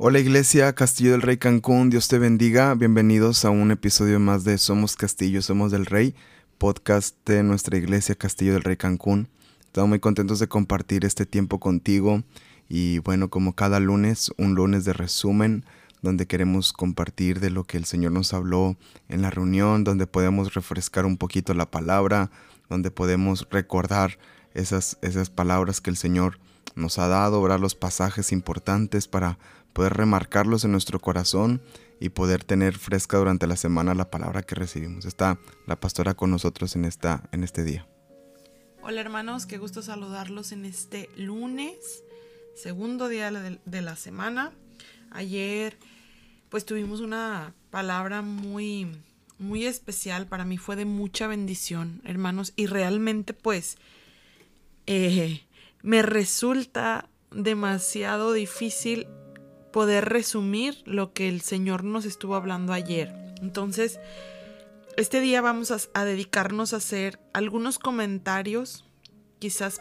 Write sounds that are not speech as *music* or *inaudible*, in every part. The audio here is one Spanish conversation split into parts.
Hola Iglesia Castillo del Rey Cancún, Dios te bendiga. Bienvenidos a un episodio más de Somos Castillo, Somos del Rey, podcast de nuestra Iglesia Castillo del Rey Cancún. Estamos muy contentos de compartir este tiempo contigo y bueno, como cada lunes, un lunes de resumen donde queremos compartir de lo que el Señor nos habló en la reunión, donde podemos refrescar un poquito la palabra, donde podemos recordar esas, esas palabras que el Señor nos ha dado, ¿verdad? los pasajes importantes para poder remarcarlos en nuestro corazón y poder tener fresca durante la semana la palabra que recibimos. Está la pastora con nosotros en, esta, en este día. Hola hermanos, qué gusto saludarlos en este lunes, segundo día de la semana. Ayer pues tuvimos una palabra muy muy especial, para mí fue de mucha bendición, hermanos, y realmente pues eh, me resulta demasiado difícil poder resumir lo que el Señor nos estuvo hablando ayer. Entonces, este día vamos a, dedicarnos a hacer algunos comentarios, quizás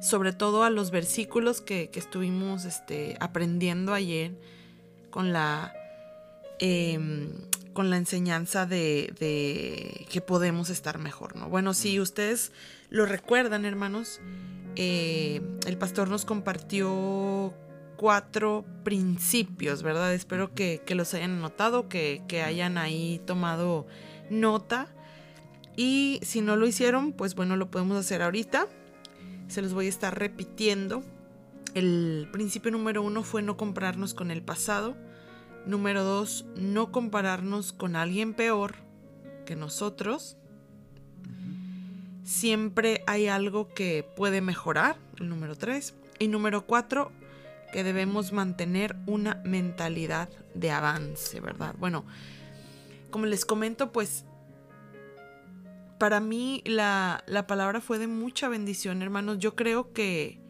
sobre todo a los versículos que, estuvimos este, aprendiendo ayer con la, em, con la enseñanza de, de, que podemos estar mejor, ¿no? Bueno, si ustedes lo recuerdan, hermanos, eh, el pastor nos compartió cuatro principios, ¿verdad? Espero que, los hayan notado, que, hayan ahí tomado nota. Y si no lo hicieron, pues bueno, lo podemos hacer ahorita. Se los voy a estar repitiendo. El principio número uno fue no compararnos con el pasado. Número dos, no compararnos con alguien peor que nosotros. Siempre hay algo que puede mejorar. El número tres. Y número cuatro, que debemos mantener una mentalidad de avance, ¿verdad? Bueno, como les comento, pues para mí la, palabra fue de mucha bendición, hermanos. Yo creo que,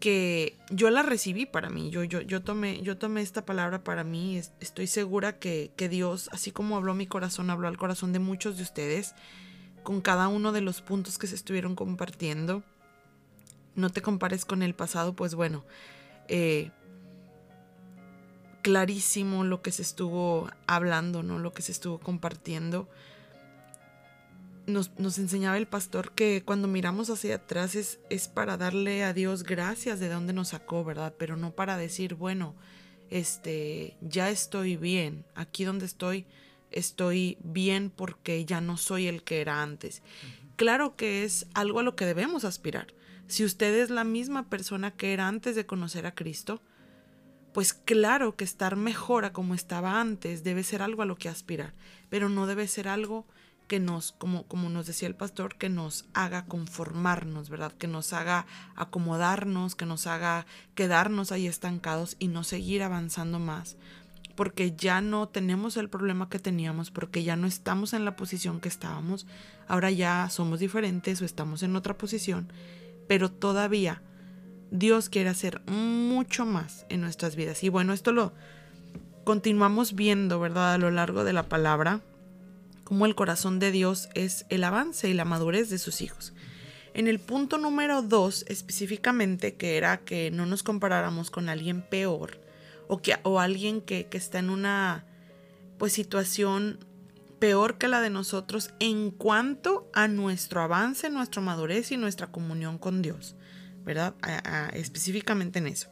que yo la recibí para mí. Yo, yo, yo, tomé, yo tomé esta palabra para mí. Estoy segura que, que Dios, así como habló mi corazón, habló al corazón de muchos de ustedes con cada uno de los puntos que se estuvieron compartiendo. No te compares con el pasado, pues bueno, eh, clarísimo lo que se estuvo hablando, ¿no? Lo que se estuvo compartiendo. Nos, enseñaba el pastor que cuando miramos hacia atrás es, es, para darle a Dios gracias de dónde nos sacó, ¿verdad? Pero no para decir, bueno, este, ya estoy bien, aquí donde estoy, estoy bien porque ya no soy el que era antes. Claro que es algo a lo que debemos aspirar. Si usted es la misma persona que era antes de conocer a Cristo, pues claro que estar mejor a como estaba antes debe ser algo a lo que aspirar, pero no debe ser algo que nos, como, como nos decía el pastor, que nos haga conformarnos, ¿verdad? Que nos haga acomodarnos, que nos haga quedarnos ahí estancados y no seguir avanzando más, porque ya no tenemos el problema que teníamos, porque ya no estamos en la posición que estábamos, ahora ya somos diferentes o estamos en otra posición pero todavía Dios quiere hacer mucho más en nuestras vidas. Y bueno, esto lo continuamos viendo, ¿verdad? A lo largo de la palabra, como el corazón de Dios es el avance y la madurez de sus hijos. En el punto número dos, específicamente, que era que no nos comparáramos con alguien peor o, que, o alguien que, que está en una pues situación peor que la de nosotros en cuanto a nuestro avance, nuestra madurez y nuestra comunión con Dios, ¿verdad? específicamente en eso.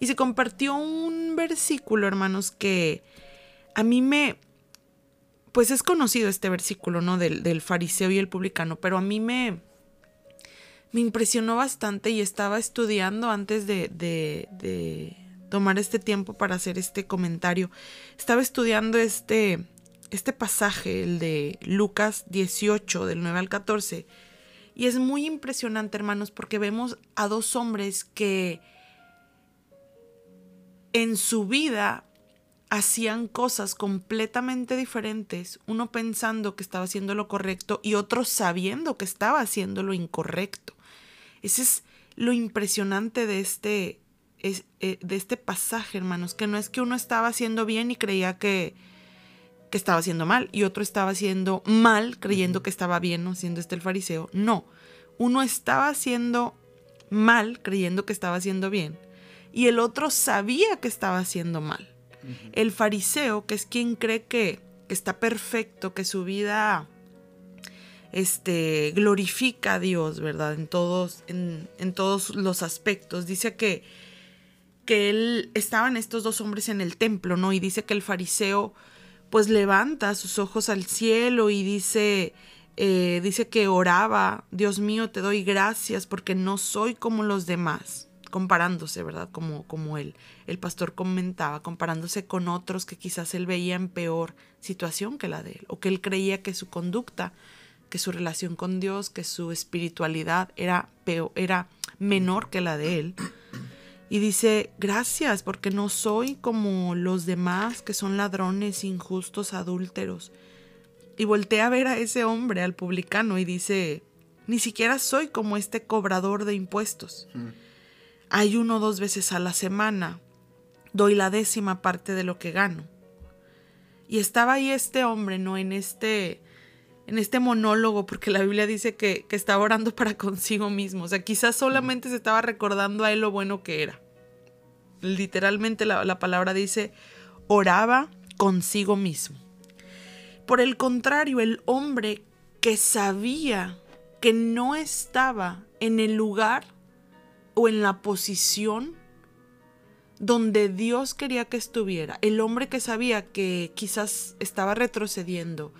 Y se compartió un versículo, hermanos, que a mí me, pues es conocido este versículo, ¿no? Del, fariseo y el publicano, pero a mí me, me impresionó bastante y estaba estudiando antes de, de, de tomar este tiempo para hacer este comentario. Estaba estudiando este, este pasaje, el de Lucas 18, del 9 al 14. Y es muy impresionante, hermanos, porque vemos a dos hombres que en su vida hacían cosas completamente diferentes, uno pensando que estaba haciendo lo correcto y otro sabiendo que estaba haciendo lo incorrecto. Ese es lo impresionante de este, eh, de este pasaje, hermanos, que no es que uno estaba haciendo bien y creía que, que estaba haciendo mal y otro estaba haciendo mal creyendo que estaba bien, ¿no? siendo este el fariseo. No, uno estaba haciendo mal creyendo que estaba haciendo bien y el otro sabía que estaba haciendo mal. El fariseo, que es quien cree que, que está perfecto, que su vida este, glorifica a Dios, ¿verdad? En todos, en, todos los aspectos. Dice que, que él estaban estos dos hombres en el templo, ¿no? Y dice que el fariseo pues levanta sus ojos al cielo y dice, eh, dice que oraba, Dios mío, te doy gracias porque no soy como los demás, comparándose, ¿verdad? Como, como él, el pastor comentaba, comparándose con otros que quizás él veía en peor situación que la de él, o que él creía que su conducta que su relación con Dios, que su espiritualidad era, peor, era menor que la de él. Y dice, gracias porque no soy como los demás que son ladrones, injustos, adúlteros. Y voltea a ver a ese hombre, al publicano, y dice, ni siquiera soy como este cobrador de impuestos. Hay uno dos veces a la semana, doy la décima parte de lo que gano. Y estaba ahí este hombre, ¿no? En este en este monólogo, porque la Biblia dice que, estaba orando para *laughs* consigo mismo. O sea, quizás solamente se estaba recordando a él lo bueno que era. Literalmente la, la palabra dice, oraba consigo mismo. Por el contrario, el hombre que sabía que no estaba en el lugar o en la posición donde Dios quería que estuviera, el hombre que sabía que quizás estaba retrocediendo,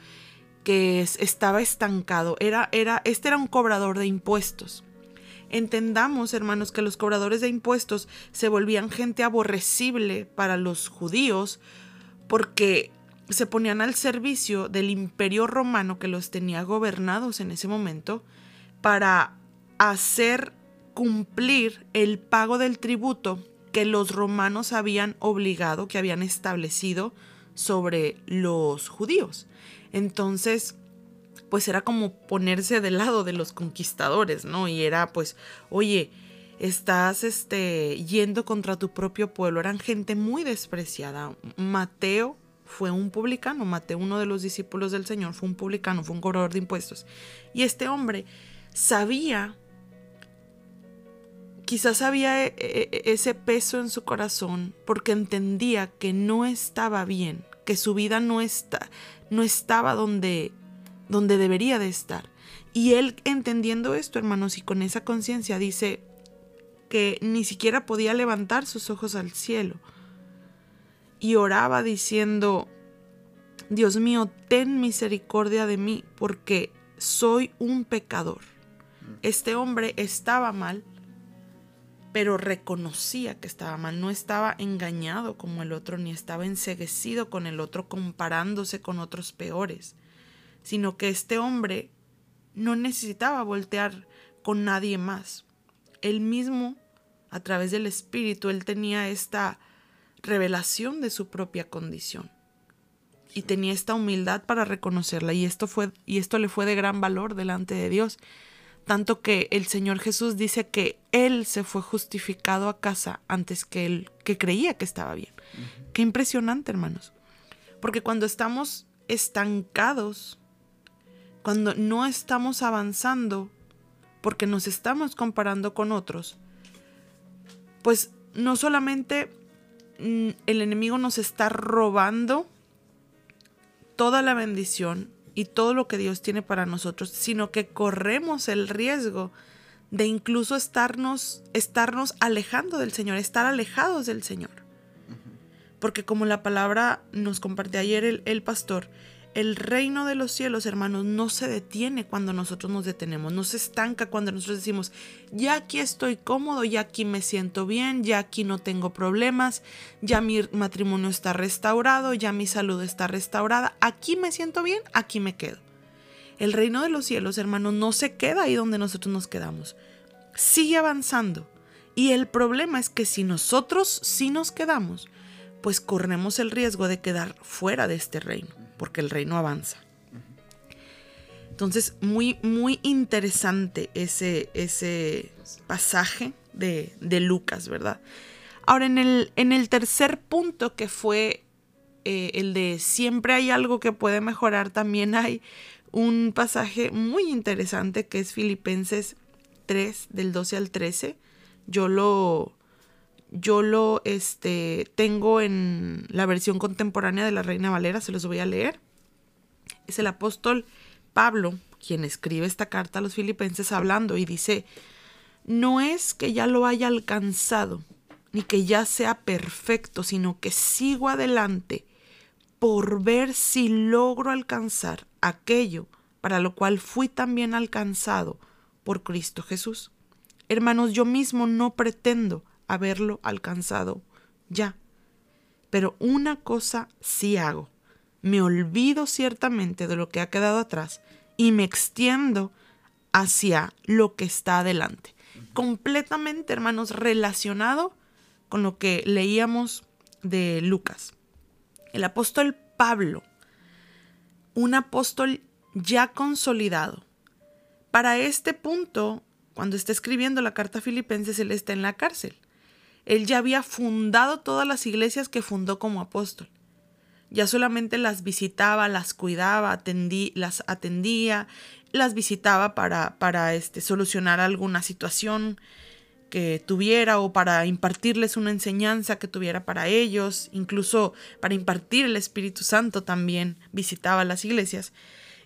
que estaba estancado. Era, era, este era un cobrador de impuestos. Entendamos, hermanos, que los cobradores de impuestos se volvían gente aborrecible para los judíos porque se ponían al servicio del imperio romano que los tenía gobernados en ese momento para hacer cumplir el pago del tributo que los romanos habían obligado, que habían establecido sobre los judíos. Entonces, pues era como ponerse del lado de los conquistadores, ¿no? Y era pues, oye, estás este, yendo contra tu propio pueblo. Eran gente muy despreciada. Mateo fue un publicano, Mateo, uno de los discípulos del Señor, fue un publicano, fue un cobrador de impuestos. Y este hombre sabía, quizás había e, e, e, ese peso en su corazón porque entendía que no estaba bien, que su vida no está, no estaba donde, donde debería de estar. Y él entendiendo esto, hermanos, y con esa conciencia dice que ni siquiera podía levantar sus ojos al cielo. Y oraba diciendo, Dios mío, ten misericordia de mí, porque soy un pecador. Este hombre estaba mal, pero reconocía que estaba mal, no estaba engañado como el otro, ni estaba enseguecido con el otro comparándose con otros peores, sino que este hombre no necesitaba voltear con nadie más. Él mismo, a través del Espíritu, él tenía esta revelación de su propia condición y tenía esta humildad para reconocerla y esto fue y esto le fue de gran valor delante de Dios tanto que el Señor Jesús dice que Él se fue justificado a casa antes que Él, que creía que estaba bien. Qué impresionante, hermanos. Porque cuando estamos estancados, cuando no estamos avanzando, porque nos estamos comparando con otros, pues no solamente mm, el enemigo nos está robando toda la bendición, y todo lo que Dios tiene para nosotros, sino que corremos el riesgo de incluso estarnos, estarnos alejando del Señor, estar alejados del Señor. Porque como la palabra nos compartió ayer el, el pastor, el reino de los cielos, hermanos, no se detiene cuando nosotros nos detenemos, no se estanca cuando nosotros decimos, ya aquí estoy cómodo, ya aquí me siento bien, ya aquí no tengo problemas, ya mi matrimonio está restaurado, ya mi salud está restaurada, aquí me siento bien, aquí me quedo. El reino de los cielos, hermanos, no se queda ahí donde nosotros nos quedamos, sigue avanzando. Y el problema es que si nosotros sí nos quedamos, pues corremos el riesgo de quedar fuera de este reino porque el reino avanza. Entonces, muy, muy interesante ese, ese pasaje de, Lucas, ¿verdad? Ahora, en el, en el tercer punto, que fue eh, el de siempre hay algo que puede mejorar, también hay un pasaje muy interesante que es Filipenses 3, del 12 al 13. Yo lo, yo lo este, tengo en la versión contemporánea de la Reina Valera, se los voy a leer. Es el apóstol Pablo quien escribe esta carta a los filipenses hablando y dice, no es que ya lo haya alcanzado, ni que ya sea perfecto, sino que sigo adelante por ver si logro alcanzar aquello para lo cual fui también alcanzado por Cristo Jesús. Hermanos, yo mismo no pretendo haberlo alcanzado ya, pero una cosa sí hago. Me olvido ciertamente de lo que ha quedado atrás y me extiendo hacia lo que está adelante. Completamente, hermanos, relacionado con lo que leíamos de Lucas. El apóstol Pablo, un apóstol ya consolidado. Para este punto, cuando está escribiendo la carta a Filipenses, él está en la cárcel. Él ya había fundado todas las iglesias que fundó como apóstol. Ya solamente las visitaba, las cuidaba, las atendía, las visitaba para, para este, solucionar alguna situación que tuviera o para impartirles una enseñanza que tuviera para ellos, incluso para impartir el Espíritu Santo también visitaba las iglesias.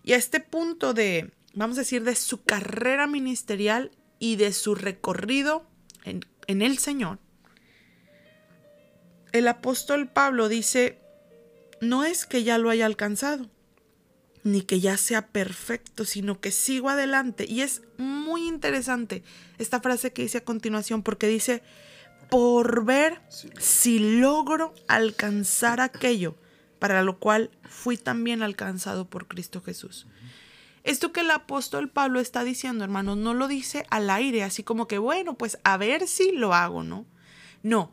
Y a este punto de, vamos a decir, de su carrera ministerial y de su recorrido en, en el Señor, el apóstol Pablo dice, no es que ya lo haya alcanzado, ni que ya sea perfecto, sino que sigo adelante. Y es muy interesante esta frase que dice a continuación, porque dice, por ver si logro alcanzar aquello para lo cual fui también alcanzado por Cristo Jesús. Esto que el apóstol Pablo está diciendo, hermanos, no lo dice al aire, así como que, bueno, pues a ver si lo hago, ¿no? No,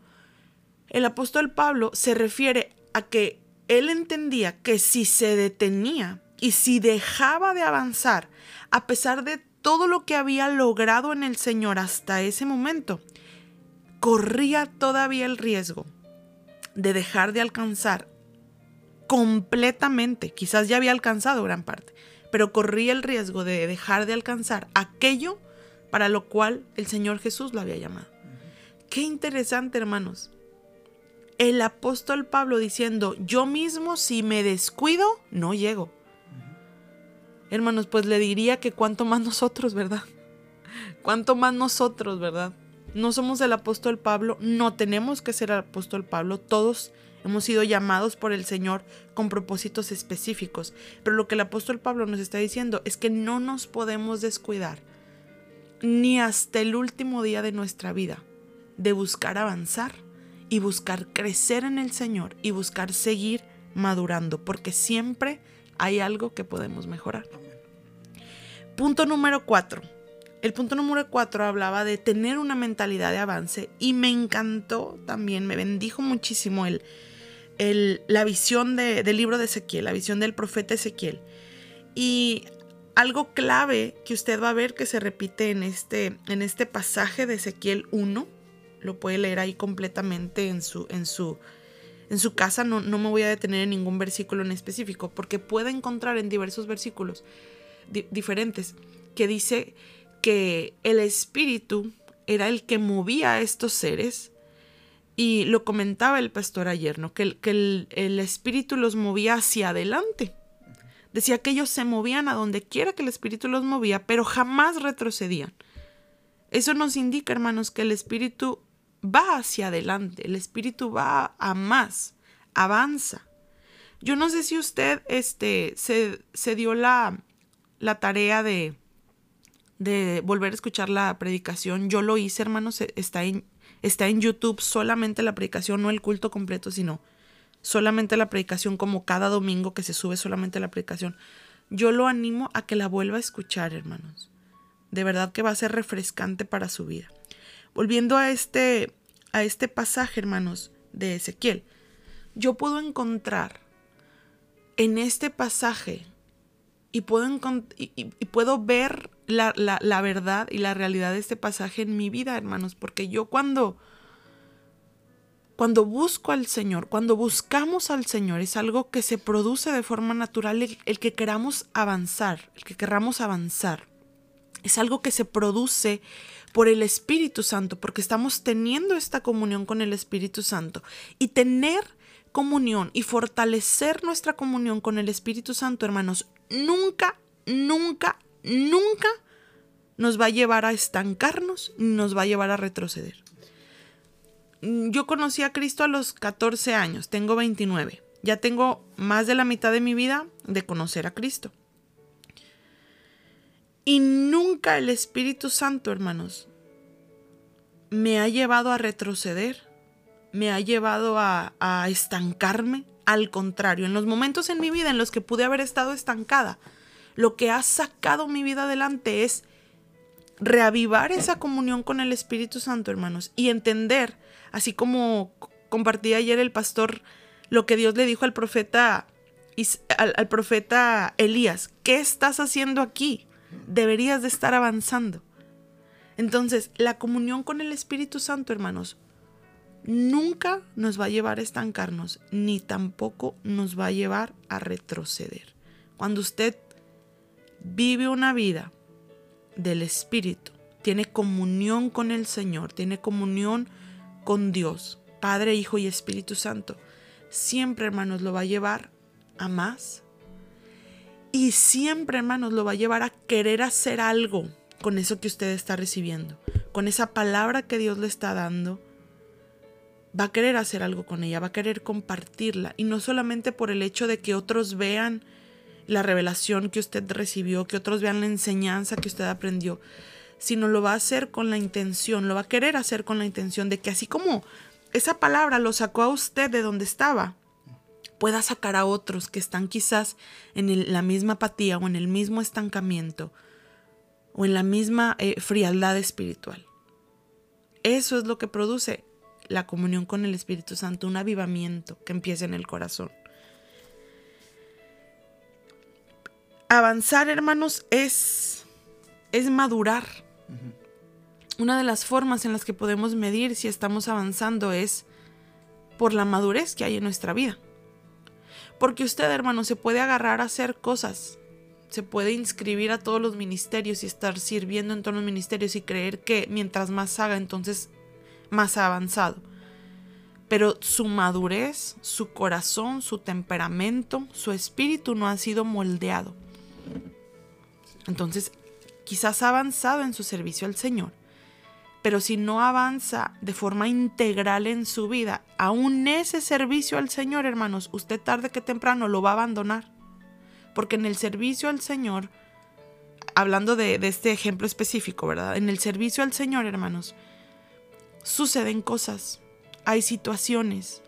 el apóstol Pablo se refiere a que él entendía que si se detenía y si dejaba de avanzar, a pesar de todo lo que había logrado en el Señor hasta ese momento, corría todavía el riesgo de dejar de alcanzar completamente, quizás ya había alcanzado gran parte, pero corría el riesgo de dejar de alcanzar aquello para lo cual el Señor Jesús lo había llamado. Qué interesante, hermanos el apóstol Pablo diciendo, yo mismo si me descuido, no llego. Hermanos, pues le diría que cuanto más nosotros, ¿verdad? Cuanto más nosotros, ¿verdad? No somos el apóstol Pablo, no tenemos que ser el apóstol Pablo, todos hemos sido llamados por el Señor con propósitos específicos, pero lo que el apóstol Pablo nos está diciendo es que no nos podemos descuidar, ni hasta el último día de nuestra vida, de buscar avanzar y buscar crecer en el Señor y buscar seguir madurando, porque siempre hay algo que podemos mejorar. Punto número cuatro. El punto número cuatro hablaba de tener una mentalidad de avance y me encantó también, me bendijo muchísimo el, el, la visión del libro de Ezequiel, la visión del profeta Ezequiel. Y algo clave que usted va a ver que se repite en este, en este pasaje de Ezequiel 1 lo puede leer ahí completamente en su, en su, en su casa. No, no me voy a detener en ningún versículo en específico, porque puede encontrar en diversos versículos diferentes que dice que el espíritu era el que movía a estos seres. Y lo comentaba el pastor ayer, ¿no? Que, que el, el espíritu los movía hacia adelante. Decía que ellos se movían a donde quiera que el espíritu los movía, pero jamás retrocedían. Eso nos indica, hermanos, que el espíritu va hacia adelante, el espíritu va a más, avanza. Yo no sé si usted este, se, se dio la, la tarea de, de volver a escuchar la predicación. Yo lo hice, hermanos, e, está en, está en YouTube solamente la predicación, no el culto completo, sino solamente la predicación como cada domingo que se sube solamente la predicación. Yo lo animo a que la vuelva a escuchar, hermanos. De verdad que va a ser refrescante para su vida. Volviendo a este, a este pasaje, hermanos, de Ezequiel, yo puedo encontrar en este pasaje y puedo, y, puedo ver la, la, verdad y la realidad de este pasaje en mi vida, hermanos, porque yo cuando, cuando busco al Señor, cuando buscamos al Señor, es algo que se produce de forma natural, el, el que queramos avanzar, el que queramos avanzar. Es algo que se produce por el Espíritu Santo, porque estamos teniendo esta comunión con el Espíritu Santo. Y tener comunión y fortalecer nuestra comunión con el Espíritu Santo, hermanos, nunca, nunca, nunca nos va a llevar a estancarnos ni nos va a llevar a retroceder. Yo conocí a Cristo a los 14 años, tengo 29. Ya tengo más de la mitad de mi vida de conocer a Cristo. Y nunca el Espíritu Santo, hermanos, me ha llevado a retroceder, me ha llevado a, estancarme. Al contrario, en los momentos en mi vida en los que pude haber estado estancada, lo que ha sacado mi vida adelante es reavivar esa comunión con el Espíritu Santo, hermanos, y entender, así como compartí ayer el pastor, lo que Dios le dijo al profeta, al profeta Elías, ¿qué estás haciendo aquí? Deberías de estar avanzando. Entonces, la comunión con el Espíritu Santo, hermanos, nunca nos va a llevar a estancarnos, ni tampoco nos va a llevar a retroceder. Cuando usted vive una vida del Espíritu, tiene comunión con el Señor, tiene comunión con Dios, Padre, Hijo y Espíritu Santo, siempre, hermanos, lo va a llevar a más, y siempre, hermanos, lo va a llevar a querer hacer algo con eso que usted está recibiendo, con esa palabra que Dios le está dando. Va a querer hacer algo con ella, va a querer compartirla. Y no solamente por el hecho de que otros vean la revelación que usted recibió, que otros vean la enseñanza que usted aprendió, sino lo va a hacer con la intención, lo va a querer hacer con la intención de que así como esa palabra lo sacó a usted de donde estaba, pueda sacar a otros que están quizás en la misma apatía o en el mismo estancamiento o en la misma eh, frialdad espiritual. Eso es lo que produce la comunión con el Espíritu Santo, un avivamiento que empieza en el corazón. Avanzar, hermanos, es, es madurar. Una de las formas en las que podemos medir si estamos avanzando es por la madurez que hay en nuestra vida. Porque usted, hermano, se puede agarrar a hacer cosas. Se puede inscribir a todos los ministerios y estar sirviendo en todos los ministerios y creer que mientras más haga, entonces más ha avanzado. Pero su madurez, su corazón, su temperamento, su espíritu no ha sido moldeado. Entonces, quizás ha avanzado en su servicio al Señor, pero si no avanza de forma integral en su vida, aún ese servicio al Señor, hermanos, usted tarde que temprano lo va a abandonar. Porque en el servicio al Señor, hablando de, este ejemplo específico, ¿verdad? En el servicio al Señor, hermanos, suceden cosas, hay situaciones,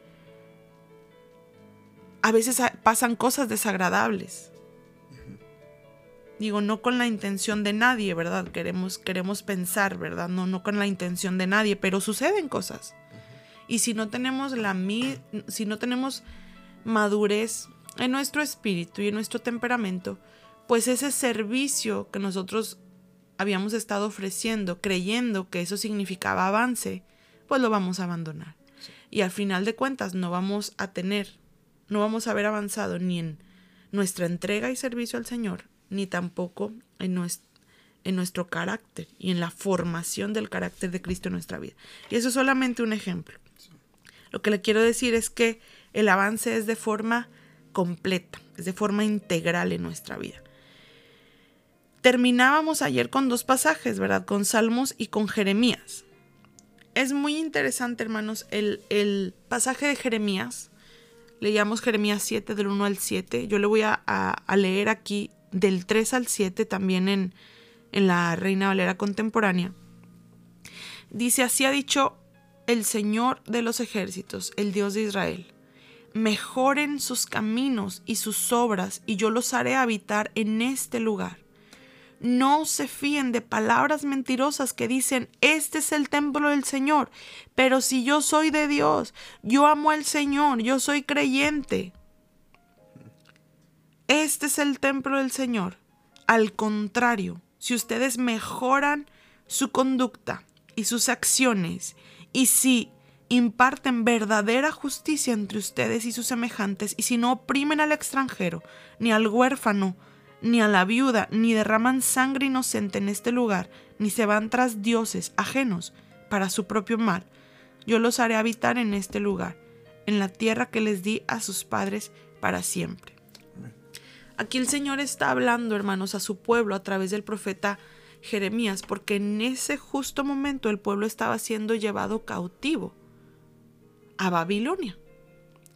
a veces pasan cosas desagradables. Digo, no con la intención de nadie, ¿verdad? Queremos, queremos pensar, ¿verdad? No, no con la intención de nadie, pero suceden cosas. Y si no tenemos la si no tenemos madurez en nuestro espíritu y en nuestro temperamento, pues ese servicio que nosotros habíamos estado ofreciendo, creyendo que eso significaba avance, pues lo vamos a abandonar. Y al final de cuentas no vamos a tener, no vamos a haber avanzado ni en nuestra entrega y servicio al Señor, ni tampoco en nuestro, carácter y en la formación del carácter de Cristo en nuestra vida. Y eso es solamente un ejemplo. Lo que le quiero decir es que el avance es de forma completa, es de forma integral en nuestra vida. Terminábamos ayer con dos pasajes, ¿verdad? Con Salmos y con Jeremías. Es muy interesante, hermanos, el, el pasaje de Jeremías. Leíamos Jeremías 7 del 1 al 7. Yo le voy a leer aquí del 3 al 7 también en, en la Reina Valera contemporánea. Dice, así ha dicho el Señor de los ejércitos, el Dios de Israel. Mejoren sus caminos y sus obras, y yo los haré habitar en este lugar. No se fíen de palabras mentirosas que dicen, este es el templo del Señor, pero si yo soy de Dios, yo amo al Señor, yo soy creyente. Este es el templo del Señor. Al contrario, si ustedes mejoran su conducta y sus acciones, y si imparten verdadera justicia entre ustedes y sus semejantes, y si no oprimen al extranjero, ni al huérfano, ni a la viuda, ni derraman sangre inocente en este lugar, ni se van tras dioses ajenos para su propio mal. Yo los haré habitar en este lugar, en la tierra que les di a sus padres para siempre. Aquí el Señor está hablando, hermanos, a su pueblo a través del profeta Jeremías, porque en ese justo momento el pueblo estaba siendo llevado cautivo a Babilonia.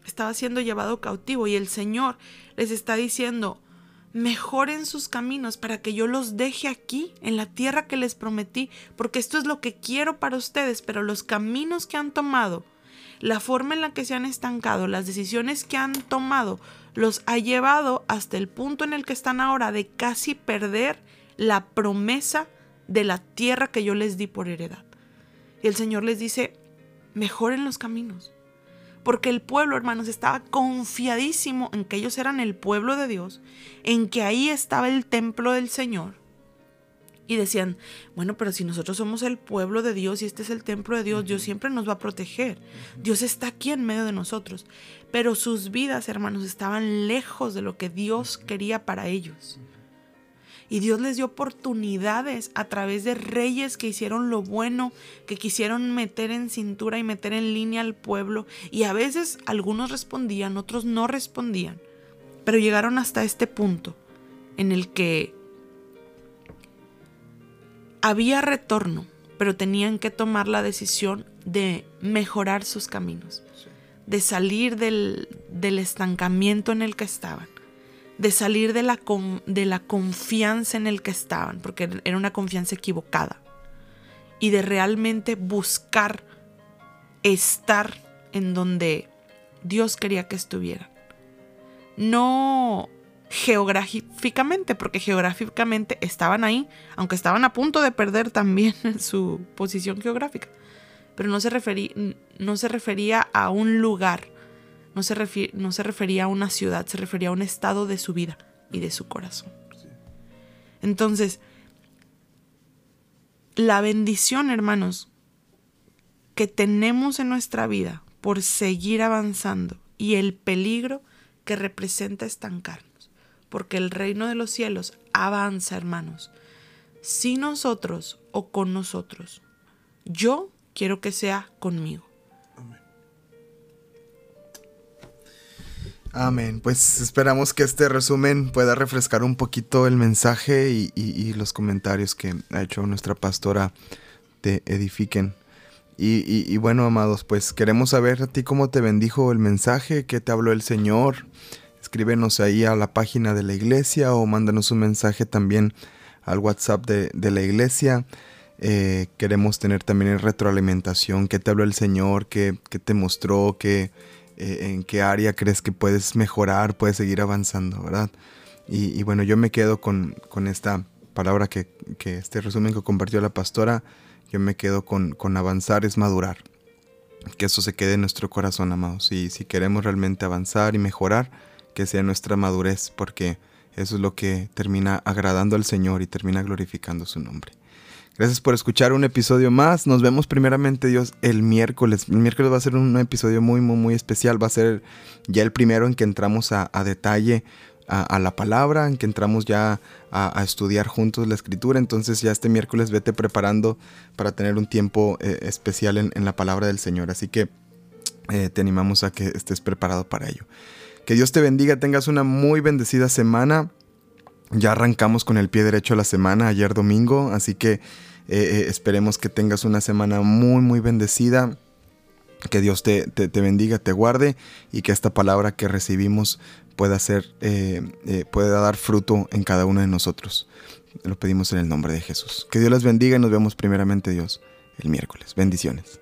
Estaba siendo llevado cautivo y el Señor les está diciendo, mejoren sus caminos para que yo los deje aquí, en la tierra que les prometí, porque esto es lo que quiero para ustedes, pero los caminos que han tomado, la forma en la que se han estancado, las decisiones que han tomado, los ha llevado hasta el punto en el que están ahora de casi perder la promesa de la tierra que yo les di por heredad. Y el Señor les dice, mejoren los caminos. Porque el pueblo, hermanos, estaba confiadísimo en que ellos eran el pueblo de Dios, en que ahí estaba el templo del Señor. Y decían, bueno, pero si nosotros somos el pueblo de Dios y este es el templo de Dios, Dios siempre nos va a proteger. Dios está aquí en medio de nosotros. Pero sus vidas, hermanos, estaban lejos de lo que Dios quería para ellos. Y Dios les dio oportunidades a través de reyes que hicieron lo bueno, que quisieron meter en cintura y meter en línea al pueblo. Y a veces algunos respondían, otros no respondían. Pero llegaron hasta este punto en el que había retorno, pero tenían que tomar la decisión de mejorar sus caminos, de salir del, del estancamiento en el que estaban de salir de la, de la confianza en el que estaban, porque era una confianza equivocada, y de realmente buscar estar en donde Dios quería que estuvieran. No geográficamente, porque geográficamente estaban ahí, aunque estaban a punto de perder también *laughs* su posición geográfica, pero no se, no se refería a un lugar no se, no se refería a una ciudad, se refería a un estado de su vida y de su corazón. Entonces, la bendición, hermanos, que tenemos en nuestra vida por seguir avanzando y el peligro que representa estancarnos, porque el reino de los cielos avanza, hermanos, sin nosotros o con nosotros. Yo quiero que sea conmigo. Amén. Pues esperamos que este resumen pueda refrescar un poquito el mensaje y, los comentarios que ha hecho nuestra pastora te edifiquen. Y, bueno, amados, pues queremos saber a ti cómo te bendijo el mensaje, qué te habló el Señor. Escríbenos ahí a la página de la iglesia o mándanos un mensaje también al WhatsApp de, la iglesia. Eh, queremos tener también retroalimentación, qué te habló el Señor, qué, qué te mostró, qué eh, en qué área crees que puedes mejorar, puedes seguir avanzando, ¿verdad? Y, bueno, yo me quedo con, esta palabra que, este resumen que compartió la pastora, yo me quedo con, con avanzar es madurar. Que eso se quede en nuestro corazón, amados. Y si queremos realmente avanzar y mejorar, que sea nuestra madurez, porque eso es lo que termina agradando al Señor y termina glorificando su nombre. Gracias por escuchar un episodio más. Nos vemos primeramente Dios el miércoles. El miércoles va a ser un episodio muy, muy, muy especial. Va a ser ya el primero en que entramos a, detalle a, la palabra, en que entramos ya a, estudiar juntos la escritura. Entonces ya este miércoles vete preparando para tener un tiempo eh, especial en, la palabra del Señor. Así que eh, te animamos a que estés preparado para ello. Que Dios te bendiga, tengas una muy bendecida semana. Ya arrancamos con el pie derecho la semana, ayer domingo, así que eh, eh, esperemos que tengas una semana muy, muy bendecida. Que Dios te, bendiga, te guarde y que esta palabra que recibimos pueda, ser, eh, pueda dar fruto en cada uno de nosotros. Lo pedimos en el nombre de Jesús. Que Dios les bendiga y nos vemos primeramente Dios el miércoles. Bendiciones.